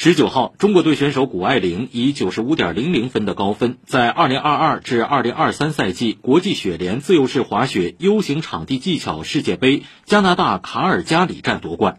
十九号中国队选手谷爱凌以九十五点零零分的高分在二零二二至二零二三赛季国际雪联自由式滑雪 u 型场地技巧世界杯加拿大卡尔加里站夺冠。